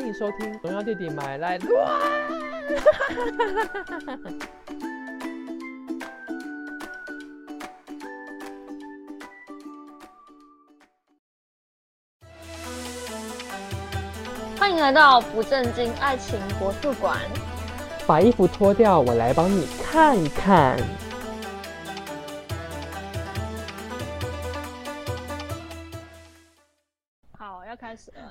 欢迎收听《荣耀弟弟买来乱》。欢迎来到不正经爱情国术馆。把衣服脱掉，我来帮你看看。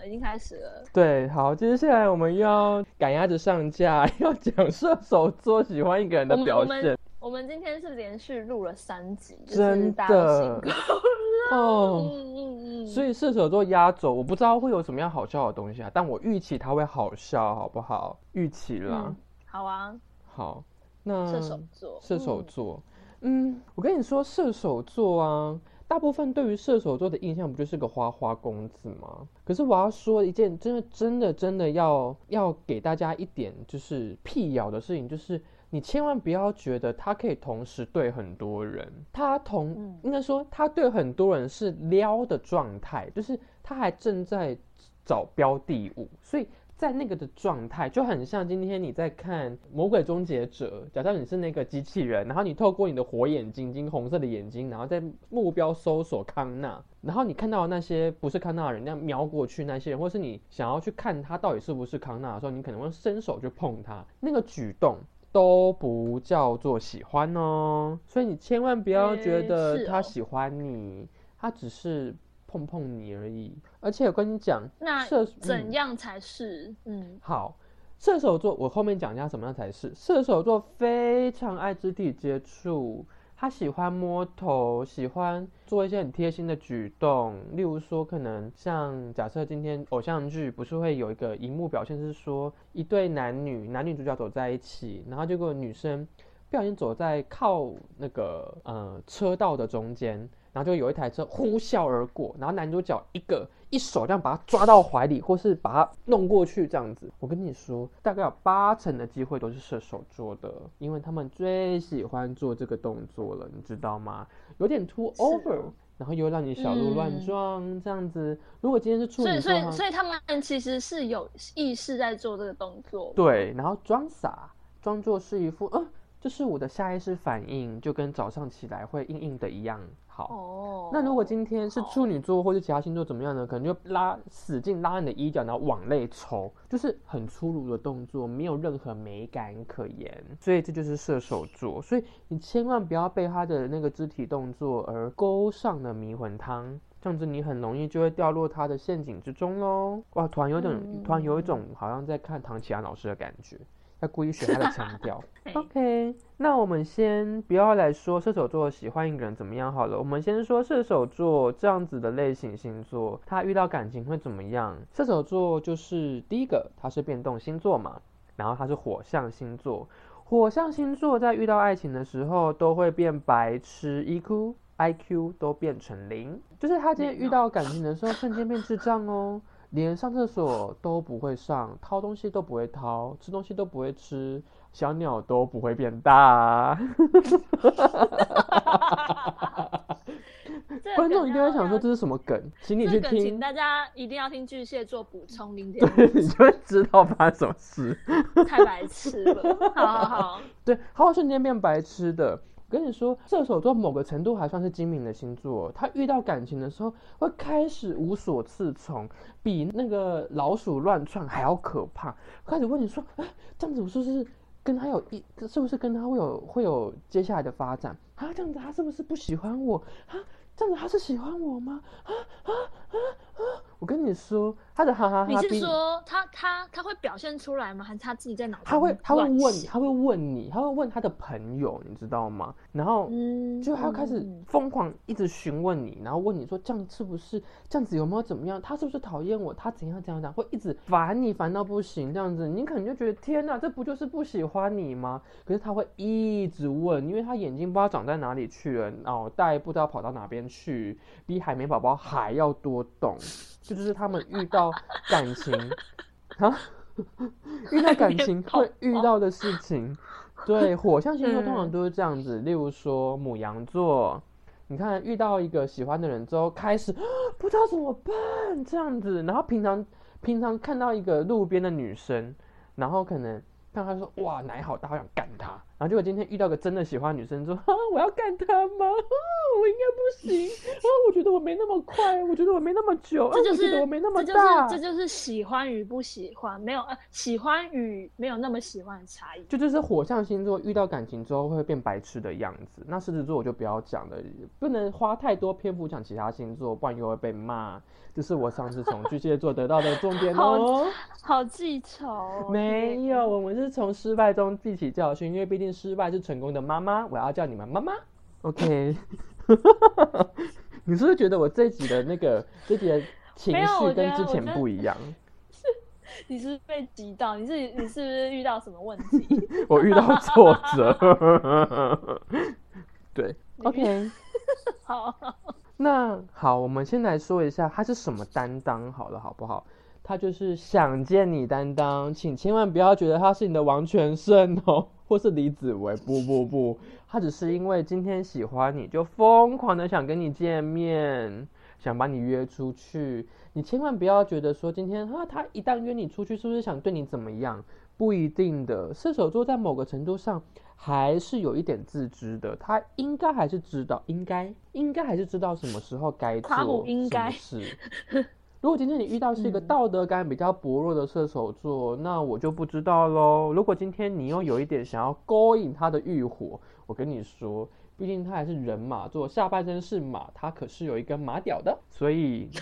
已经开始了。对，好，接下来我们要赶鸭子上架，要讲射手座喜欢一个人的表现。我们今天是连续录了三集，真的 哦。嗯嗯嗯。所以射手座压轴，我不知道会有什么样好笑的东西啊，但我预期它会好笑，好不好？预期了。好啊。好，那射手座，射手座，嗯，我跟你说，射手座啊。大部分对于射手座的印象不就是个花花公子吗？可是我要说一件真的真的真的要要给大家一点就是辟谣的事情，就是你千万不要觉得他可以同时对很多人，他同应该说他对很多人是撩的状态，就是他还正在找标的物，所以。在那个的状态就很像今天你在看《魔鬼终结者》，假设你是那个机器人，然后你透过你的火眼金睛、红色的眼睛，然后在目标搜索康纳，然后你看到那些不是康纳的人，那样瞄过去那些人，或是你想要去看他到底是不是康纳的时候，你可能会伸手去碰他，那个举动都不叫做喜欢哦。所以你千万不要觉得他喜欢你，他只是。碰碰你而已，而且我跟你讲，那怎样才是？嗯，好，射手座，我后面讲一下怎么样才是。射手座非常爱肢体接触，他喜欢摸头，喜欢做一些很贴心的举动，例如说，可能像假设今天偶像剧不是会有一个荧幕表现是说一对男女，男女主角走在一起，然后结果女生不小心走在靠那个呃车道的中间。然后就有一台车呼啸而过，然后男主角一个一手这样把他抓到怀里，或是把他弄过去这样子。我跟你说，大概有八成的机会都是射手座的，因为他们最喜欢做这个动作了，你知道吗？有点 too over，然后又让你小鹿乱撞这样子。如果今天是处女座，所以所以所以他们其实是有意识在做这个动作。对，然后装傻，装作是一副嗯，这是我的下意识反应，就跟早上起来会硬硬的一样。哦，那如果今天是处女座或者其他星座怎么样呢？可能就拉使劲拉你的衣角，然后往内抽，就是很粗鲁的动作，没有任何美感可言。所以这就是射手座，所以你千万不要被他的那个肢体动作而勾上了迷魂汤，这样子你很容易就会掉落他的陷阱之中喽。哇，突然有种突然有一种好像在看唐启安老师的感觉。要故意学他的腔调。OK，那我们先不要来说射手座喜欢一个人怎么样好了。我们先说射手座这样子的类型星座，他遇到感情会怎么样？射手座就是第一个，他是变动星座嘛，然后他是火象星座。火象星座在遇到爱情的时候都会变白痴，EQ、IQ 都变成零，就是他今天遇到感情的时候瞬间变智障哦。连上厕所都不会上，掏东西都不会掏，吃东西都不会吃，小鸟都不会变大。观众一定会想说这是什么梗，请你去听。请大家一定要听巨蟹座补充零点，对，你就会知道发生什么事。太白痴了，好 好好，对，他会瞬间变白痴的。跟你说，射手座某个程度还算是精明的星座。他遇到感情的时候，会开始无所适从，比那个老鼠乱窜还要可怕。开始问你说：“哎，这样子我是不是跟他有一，是不是跟他会有会有接下来的发展啊？这样子他是不是不喜欢我啊？这样子他是喜欢我吗？啊啊啊啊！”我跟你说，他的哈哈哈，你是说他他他会表现出来吗？还是他自己在脑？他会他会问，他会问你，他会问他的朋友，你知道吗？然后就他开始疯狂一直询问你，然后问你说这样是不是这样子有没有怎么样？他是不是讨厌我？他怎样怎样怎样？会一直烦你烦到不行这样子，你可能就觉得天哪，这不就是不喜欢你吗？可是他会一直问，因为他眼睛不知道长在哪里去了，脑袋不知道跑到哪边去，比海绵宝宝还要多懂。这就是他们遇到感情 啊，遇到感情会遇到的事情。对，火象星座通常都是这样子，例如说母羊座、你看遇到一个喜欢的人之后，开始 不知道怎么办这样子，然后平常平常看到一个路边的女生，然后可能。看她说哇奶好大，好想干他。然后结果今天遇到个真的喜欢女生，说啊我要干他吗？我应该不行啊！我觉得我没那么快，我觉得我没那么久，这就是我没那么大。这就是喜欢与不喜欢，没有呃喜欢与没有那么喜欢的差异。就就是火象星座遇到感情之后会变白痴的样子。那狮子座我就不要讲了，不能花太多篇幅讲其他星座，不然又会被骂。这是我上次从巨蟹座得到的重点哦。好记仇。没有，我们是从失败中记起教训，因为毕竟失败是成功的妈妈。我要叫你们妈妈。OK。你是不是觉得我这集的那个这集的情绪跟之前不一样？是，你是被击到？你是你是不是遇到什么问题？我遇到挫折。对，OK。好。那好，我们先来说一下他是什么担当，好了，好不好？他就是想见你担当，请千万不要觉得他是你的王全胜哦，或是李子维，不不不，他只是因为今天喜欢你就疯狂的想跟你见面，想把你约出去。你千万不要觉得说今天啊，他一旦约你出去，是不是想对你怎么样？不一定的，射手座在某个程度上还是有一点自知的，他应该还是知道，应该应该还是知道什么时候该做什么事。如果今天你遇到是一个道德感比较薄弱的射手座，那我就不知道喽。如果今天你又有一点想要勾引他的欲火，我跟你说，毕竟他还是人马座，下半身是马，他可是有一根马屌的，所以。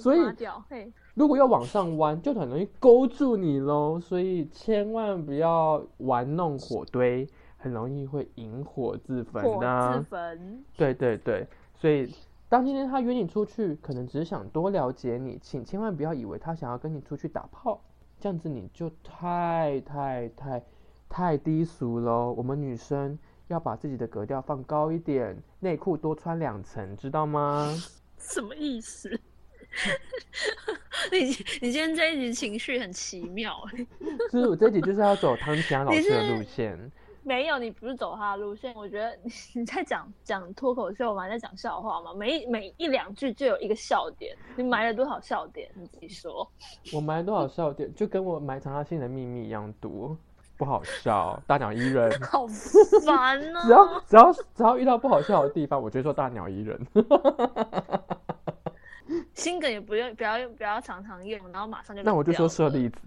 所以，如果要往上弯，就很容易勾住你喽。所以千万不要玩弄火堆，很容易会引火自焚的。自焚。对对对，所以当今天他约你出去，可能只是想多了解你，请千万不要以为他想要跟你出去打炮，这样子你就太太太太低俗喽。我们女生。要把自己的格调放高一点，内裤多穿两层，知道吗？什么意思？你你今天这一集情绪很奇妙所 以我这一集就是要走汤强老师的路线。没有，你不是走他的路线。我觉得你 在讲讲脱口秀嘛，在讲笑话嘛，每每一两句就有一个笑点。你埋了多少笑点？你自己说。我埋多少笑点，就跟我埋藏他性的秘密一样多。不好笑，大鸟依人，好烦哦！只要只要只要遇到不好笑的地方，我就说大鸟依人。心梗也不用，不要不要常常用，然后马上就那我就说舍利子。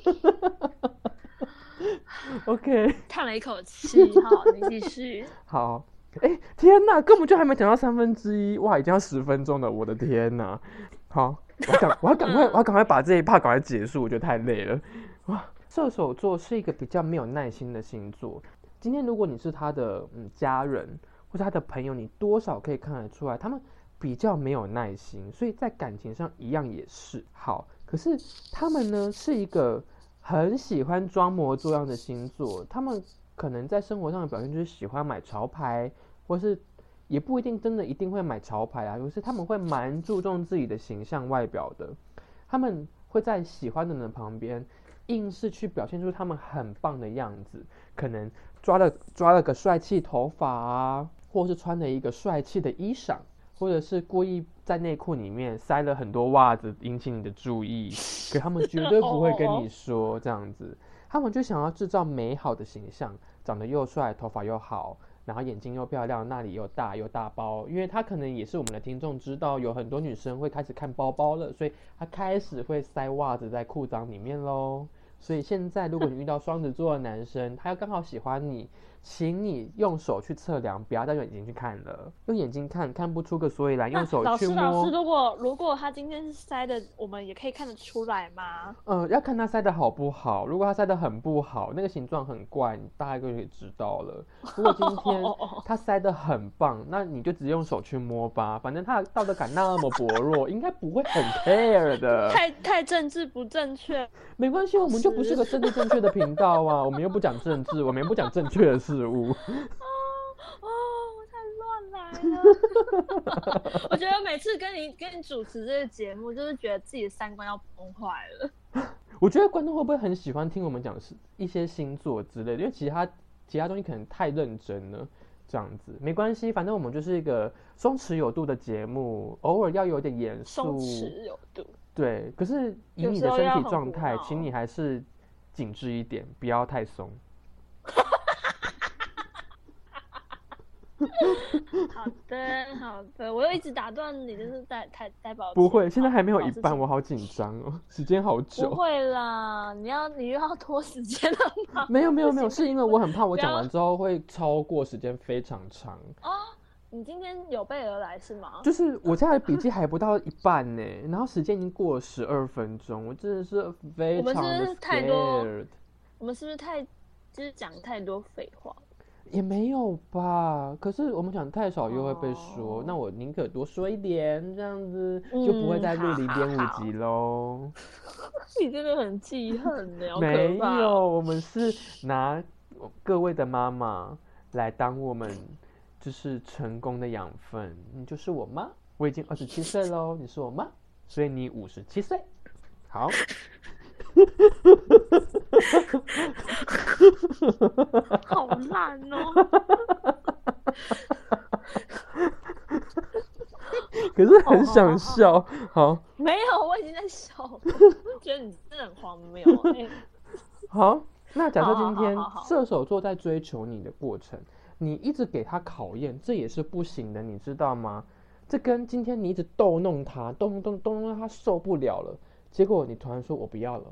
OK，叹了一口气，好，你继续。好，哎，天哪，根本就还没讲到三分之一，哇，已经要十分钟了，我的天哪！好。我赶，我要赶快，我要赶快把这一趴赶快结束，我觉得太累了。哇，射手座是一个比较没有耐心的星座。今天如果你是他的嗯家人或者他的朋友，你多少可以看得出来，他们比较没有耐心，所以在感情上一样也是好。可是他们呢是一个很喜欢装模作样的星座，他们可能在生活上的表现就是喜欢买潮牌，或是。也不一定真的一定会买潮牌啊，有时他们会蛮注重自己的形象外表的，他们会在喜欢的人旁边，硬是去表现出他们很棒的样子，可能抓了抓了个帅气头发啊，或是穿了一个帅气的衣裳，或者是故意在内裤里面塞了很多袜子引起你的注意，可他们绝对不会跟你 说这样子，他们就想要制造美好的形象，长得又帅，头发又好。然后眼睛又漂亮，那里又大又大包，因为他可能也是我们的听众，知道有很多女生会开始看包包了，所以他开始会塞袜子在裤裆里面喽。所以现在如果你遇到双子座的男生，他又刚好喜欢你。请你用手去测量，不要再用眼睛去看了。用眼睛看看不出个所以然，用手去摸。老师，老师，如果如果他今天是塞的，我们也可以看得出来吗？呃，要看他塞的好不好。如果他塞的很不好，那个形状很怪，你大概就可以知道了。如果今天 他塞的很棒，那你就直接用手去摸吧。反正他的道德感那么薄弱，应该不会很 care 的。太太政治不正确，没关系，我们就不是个政治正确的频道啊。我们又不讲政治，我们又不讲正确的事。事物哦 哦，太乱来了！我觉得每次跟你跟你主持这个节目，就是觉得自己的三观要崩坏了。我觉得观众会不会很喜欢听我们讲是一些星座之类的？因为其他其他东西可能太认真了，这样子没关系，反正我们就是一个松弛有度的节目，偶尔要有点严肃。松弛有度。对，可是以你的身体状态，请你还是紧致一点，不要太松。好的，好的，我又一直打断你，就是带太带宝。不会，现在还没有一半，我好紧张哦，时间好久。不会啦，你要你又要拖时间了吗？没有没有没有，是因为我很怕我讲完之后会超过时间非常长。哦，你今天有备而来是吗？就是我现在笔记还不到一半呢，然后时间已经过了十二分钟，我真的是非常的太多。我们是不是太就是讲太多废话？也没有吧，可是我们讲太少又会被说，那我宁可多说一点，这样子就不会再录零点五集喽。你真的很记恨呢，没有，我们是拿各位的妈妈来当我们就是成功的养分。你就是我妈，我已经二十七岁喽，你是我妈，所以你五十七岁，好。好烂哦！可是很想笑，好。没有，我已经在笑了，觉得你真的很荒谬。好，那假设今天射手座在追求你的过程，你一直给他考验，这也是不行的，你知道吗？这跟今天你一直逗弄他，逗弄逗弄逗弄他受不了了，结果你突然说我不要了。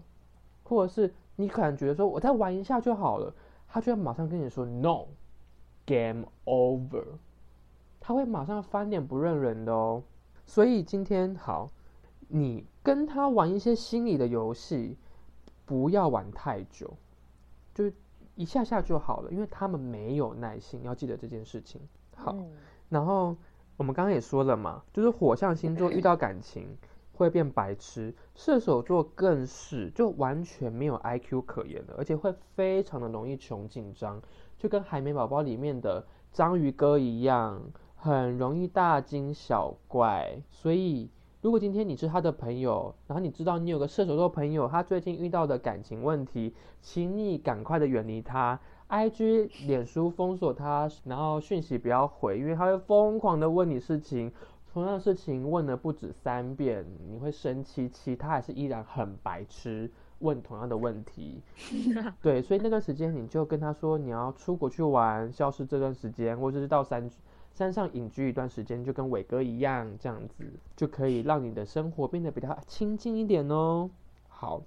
或者是你可能觉得说我再玩一下就好了，他就要马上跟你说 no，game over，他会马上翻脸不认人的哦。所以今天好，你跟他玩一些心理的游戏，不要玩太久，就是一下下就好了，因为他们没有耐心，要记得这件事情。好，然后我们刚刚也说了嘛，就是火象星座遇到感情。会变白痴，射手座更是就完全没有 I Q 可言的，而且会非常的容易穷紧张，就跟海绵宝宝里面的章鱼哥一样，很容易大惊小怪。所以，如果今天你是他的朋友，然后你知道你有个射手座朋友，他最近遇到的感情问题，请你赶快的远离他，I G、脸书封锁他，然后讯息不要回，因为他会疯狂的问你事情。同样的事情问了不止三遍，你会生气气，他还是依然很白痴，问同样的问题。对，所以那段时间你就跟他说你要出国去玩，消失这段时间，或者是到山山上隐居一段时间，就跟伟哥一样，这样子就可以让你的生活变得比较亲近一点哦。好，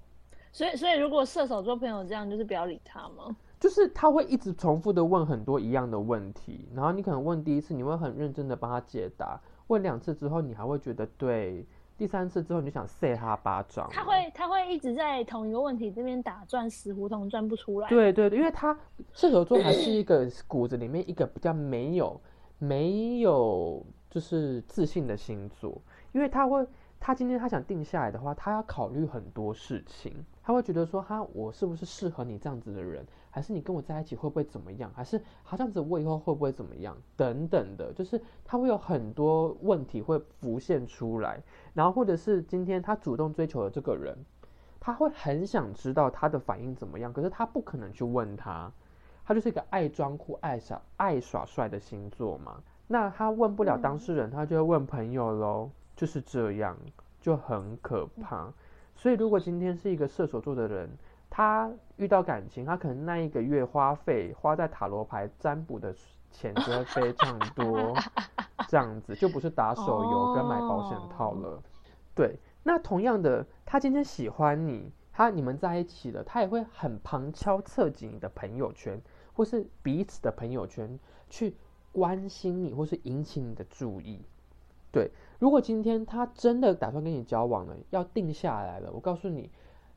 所以所以如果射手座朋友这样，就是不要理他吗？就是他会一直重复的问很多一样的问题，然后你可能问第一次，你会很认真的帮他解答。问两次之后，你还会觉得对；第三次之后，你就想塞他巴掌。他会，他会一直在同一个问题这边打转，死胡同转不出来。对对对，因为他射手座还是一个骨子里面一个比较没有没有就是自信的星座，因为他会。他今天他想定下来的话，他要考虑很多事情。他会觉得说，哈，我是不是适合你这样子的人？还是你跟我在一起会不会怎么样？还是好这样子，我以后会不会怎么样？等等的，就是他会有很多问题会浮现出来。然后或者是今天他主动追求的这个人，他会很想知道他的反应怎么样，可是他不可能去问他。他就是一个爱装酷、爱耍、爱耍帅的星座嘛。那他问不了当事人，他就会问朋友喽。就是这样，就很可怕。所以，如果今天是一个射手座的人，他遇到感情，他可能那一个月花费花在塔罗牌占卜的钱就会非常多，这样子就不是打手游跟买保险套了。对，那同样的，他今天喜欢你，他你们在一起了，他也会很旁敲侧击你的朋友圈，或是彼此的朋友圈，去关心你，或是引起你的注意。对。如果今天他真的打算跟你交往了，要定下来了，我告诉你，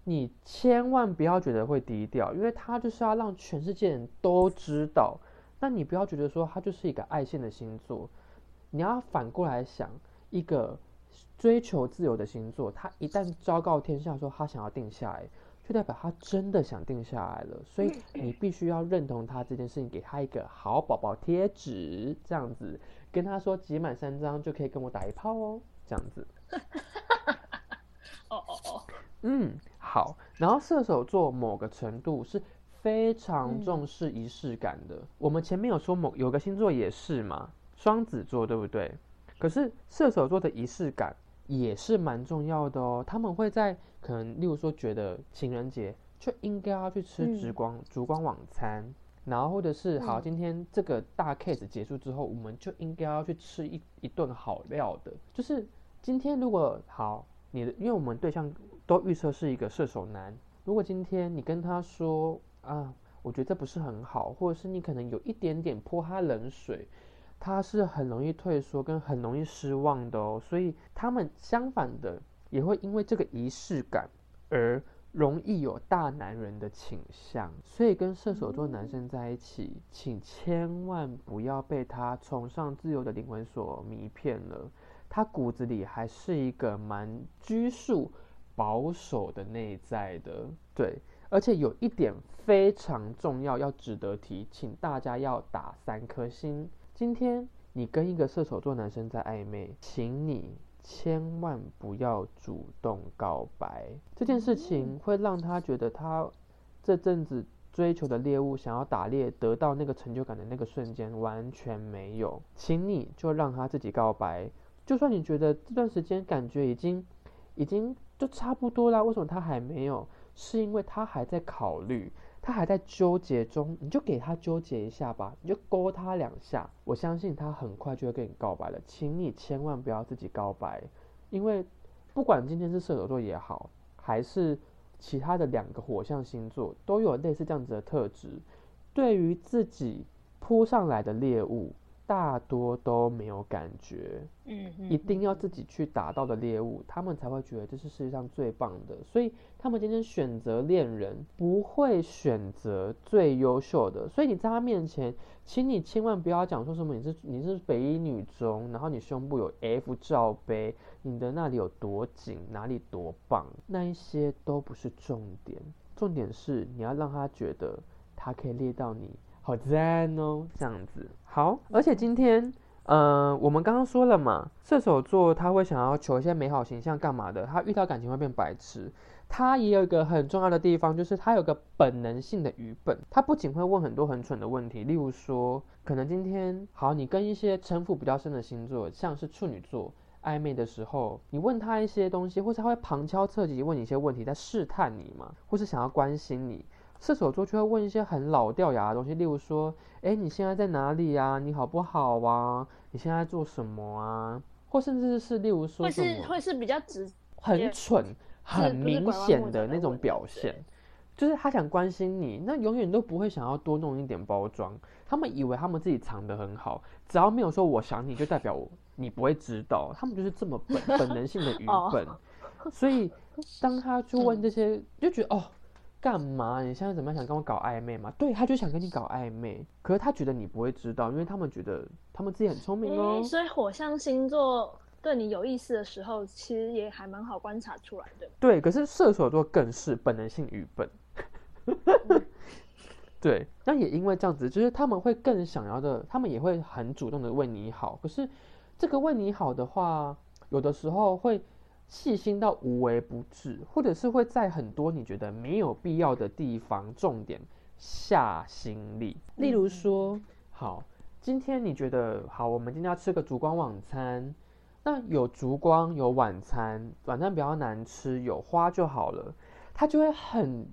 你千万不要觉得会低调，因为他就是要让全世界人都知道。那你不要觉得说他就是一个爱现的星座，你要反过来想，一个追求自由的星座，他一旦昭告天下说他想要定下来，就代表他真的想定下来了。所以你必须要认同他这件事情，给他一个好宝宝贴纸，这样子。跟他说集满三张就可以跟我打一炮哦，这样子。哦哦哦，嗯。好，然后射手座某个程度是非常重视仪式感的。我们前面有说某有个星座也是嘛，双子座对不对？可是射手座的仪式感也是蛮重要的哦。他们会在可能例如说觉得情人节就应该要去吃烛光烛光晚餐。然后或者是好，今天这个大 case 结束之后，我们就应该要去吃一一顿好料的。就是今天如果好，你的因为我们对象都预测是一个射手男，如果今天你跟他说啊，我觉得这不是很好，或者是你可能有一点点泼他冷水，他是很容易退缩跟很容易失望的哦。所以他们相反的也会因为这个仪式感而。容易有大男人的倾向，所以跟射手座男生在一起，请千万不要被他崇尚自由的灵魂所迷骗了。他骨子里还是一个蛮拘束、保守的内在的。对，而且有一点非常重要，要值得提，请大家要打三颗星。今天你跟一个射手座男生在暧昧，请你。千万不要主动告白，这件事情会让他觉得他这阵子追求的猎物，想要打猎得到那个成就感的那个瞬间完全没有，请你就让他自己告白。就算你觉得这段时间感觉已经已经就差不多啦，为什么他还没有？是因为他还在考虑。他还在纠结中，你就给他纠结一下吧，你就勾他两下，我相信他很快就会跟你告白了。请你千万不要自己告白，因为不管今天是射手座也好，还是其他的两个火象星座，都有类似这样子的特质，对于自己扑上来的猎物。大多都没有感觉，嗯，一定要自己去打到的猎物，他们才会觉得这是世界上最棒的。所以他们今天选择恋人，不会选择最优秀的。所以你在他面前，请你千万不要讲说什么你是你是北一女中，然后你胸部有 F 罩杯，你的那里有多紧，哪里多棒，那一些都不是重点。重点是你要让他觉得他可以猎到你。好赞哦，这样子好，而且今天，呃，我们刚刚说了嘛，射手座他会想要求一些美好形象，干嘛的？他遇到感情会变白痴。他也有一个很重要的地方，就是他有个本能性的愚笨。他不仅会问很多很蠢的问题，例如说，可能今天好，你跟一些城府比较深的星座，像是处女座暧昧的时候，你问他一些东西，或是他会旁敲侧击问你一些问题，在试探你嘛，或是想要关心你。射手座就会问一些很老掉牙的东西，例如说，哎，你现在在哪里呀？你好不好啊？你现在做什么啊？或甚至是例如说，会是会是比较直，很蠢、很明显的那种表现，就是他想关心你，那永远都不会想要多弄一点包装。他们以为他们自己藏得很好，只要没有说我想你就代表你不会知道，他们就是这么本本能性的愚笨。所以当他去问这些，就觉得哦。干嘛？你现在怎么样？想跟我搞暧昧吗？对，他就想跟你搞暧昧，可是他觉得你不会知道，因为他们觉得他们自己很聪明哦。所以火象星座对你有意思的时候，其实也还蛮好观察出来的。对，可是射手座更是本能性愚笨。对，那也因为这样子，就是他们会更想要的，他们也会很主动的为你好。可是这个为你好的话，有的时候会。细心到无微不至，或者是会在很多你觉得没有必要的地方重点下心力。例如说，好，今天你觉得好，我们今天要吃个烛光晚餐，那有烛光有晚餐，晚餐比较难吃，有花就好了。他就会很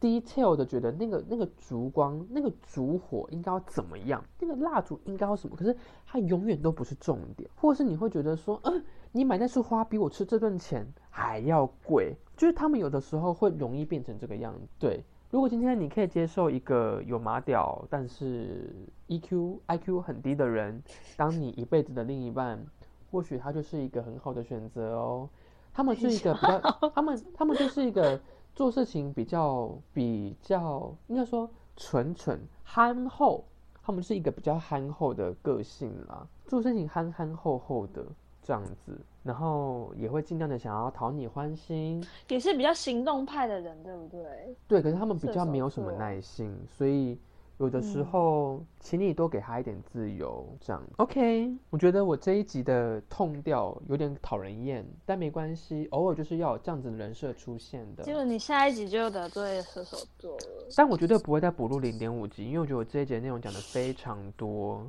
detail 的觉得那个那个烛光那个烛火应该要怎么样，那个蜡烛应该要什么，可是它永远都不是重点，或者是你会觉得说，嗯。你买那束花比我吃这顿钱还要贵，就是他们有的时候会容易变成这个样子。对，如果今天你可以接受一个有马屌但是 EQ IQ 很低的人当你一辈子的另一半，或许他就是一个很好的选择哦。他们是一个比较，他们他们就是一个做事情比较比较应该说蠢蠢憨厚，他们是一个比较憨厚的个性啦，做事情憨憨厚厚的。这样子，然后也会尽量的想要讨你欢心，也是比较行动派的人，对不对？对，可是他们比较没有什么耐心，所以有的时候，请你多给他一点自由，这样 OK。我觉得我这一集的痛调有点讨人厌，但没关系，偶尔就是要有这样子的人设出现的。结果你下一集就得罪射手座了，但我绝对不会再补录零点五集，因为我觉得我这一节内容讲的非常多。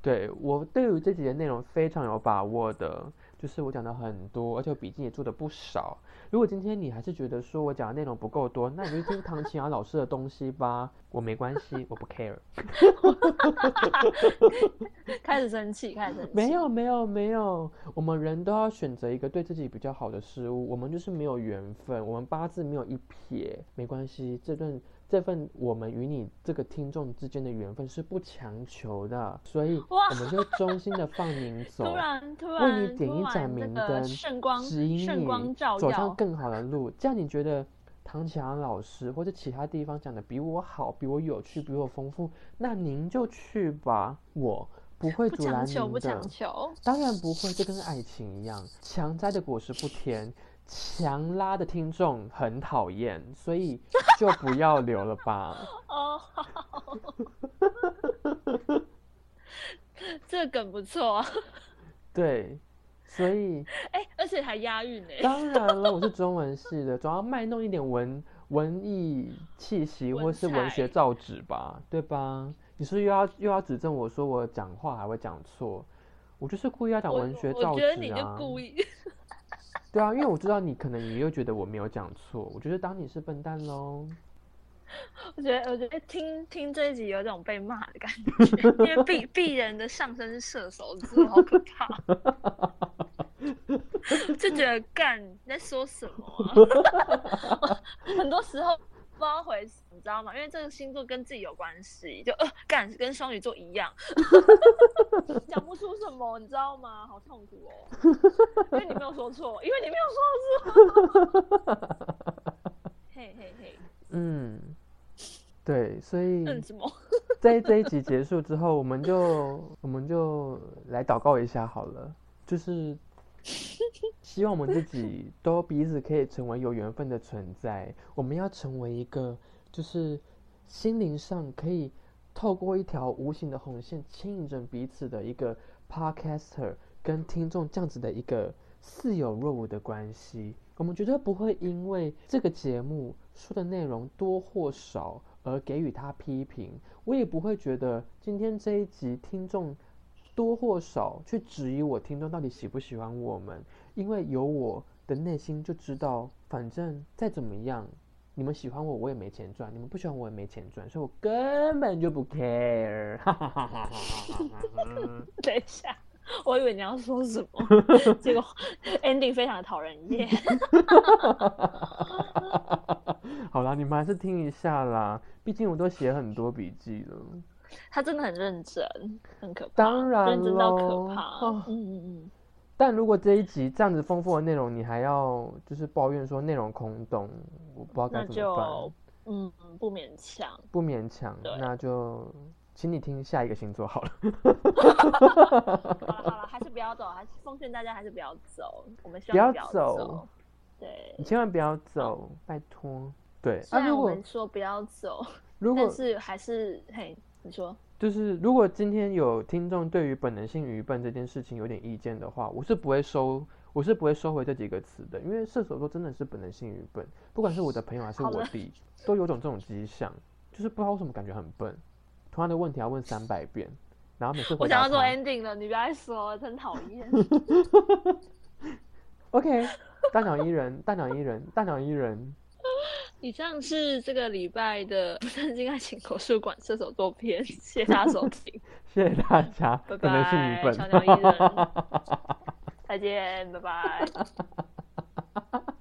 对我对于这几节内容非常有把握的，就是我讲的很多，而且笔记也做的不少。如果今天你还是觉得说我讲的内容不够多，那你就听唐奇雅老师的东西吧，我没关系，我不 care。开始生气，开始生气。没有没有没有，我们人都要选择一个对自己比较好的事物，我们就是没有缘分，我们八字没有一撇，没关系，这段。这份我们与你这个听众之间的缘分是不强求的，所以我们就衷心的放您 走，为你点一盏明灯，指引你走上更好的路。这样你觉得唐强老师或者其他地方讲的比我好，比我有趣，比我丰富，那您就去吧，我不会阻拦您的。不强求，当然不会，这跟爱情一样，强摘的果实不甜。强拉的听众很讨厌，所以就不要留了吧。哦，这个梗不错。对，所以哎，而且还押韵呢。当然了，我是中文系的，总要卖弄一点文文艺气息或是文学造纸吧，对吧？你是又要又要指正我说我讲话还会讲错？我就是故意要讲文学造纸啊。我觉得你就故意。对啊，因为我知道你可能你又觉得我没有讲错，我觉得当你是笨蛋喽。我觉得，我觉得听听这一集有种被骂的感觉，因为鄙 鄙人的上身是射手座，好可怕，就觉得干你在说什么？很多时候。不知道回事，你知道吗？因为这个星座跟自己有关系，就呃，干跟双鱼座一样，讲不出什么，你知道吗？好痛苦哦，因为你没有说错，因为你没有说错。嘿嘿嘿，嗯，对，所以什么？在这一集结束之后，我们就我们就来祷告一下好了，就是。希望我们自己都彼此可以成为有缘分的存在。我们要成为一个，就是心灵上可以透过一条无形的红线牵引着彼此的一个 podcaster 跟听众这样子的一个似有若无的关系。我们绝对不会因为这个节目说的内容多或少而给予他批评。我也不会觉得今天这一集听众。多或少去质疑我听众到底喜不喜欢我们，因为有我的内心就知道，反正再怎么样，你们喜欢我，我也没钱赚；你们不喜欢我，也没钱赚，所以我根本就不 care。等一下，我以为你要说什么，结果 ending 非常的讨人厌。好啦，你们还是听一下啦，毕竟我都写很多笔记了。他真的很认真，很可怕。当然认真到可怕。嗯嗯嗯。但如果这一集这样子丰富的内容，你还要就是抱怨说内容空洞，我不知道该怎么办。嗯，不勉强。不勉强，那就请你听下一个星座好了。好了好了，还是不要走，还是奉劝大家还是不要走。我们不要走。对。你千万不要走，拜托。对。那我们说不要走，如果是还是嘿。你说，就是如果今天有听众对于本能性愚笨这件事情有点意见的话，我是不会收，我是不会收回这几个词的，因为射手座真的是本能性愚笨，不管是我的朋友还是我弟，都有种这种迹象，就是不知道为什么感觉很笨，同样的问题要问三百遍，然后每次我想要做 ending 了，你不要再说，真讨厌。OK，大鸟依人，大鸟依人，大鸟依人。以上是这个礼拜的《不正经爱情口述馆》射手座篇，谢谢大家收听，谢谢大家，拜拜，小鸟依人，再见，拜拜。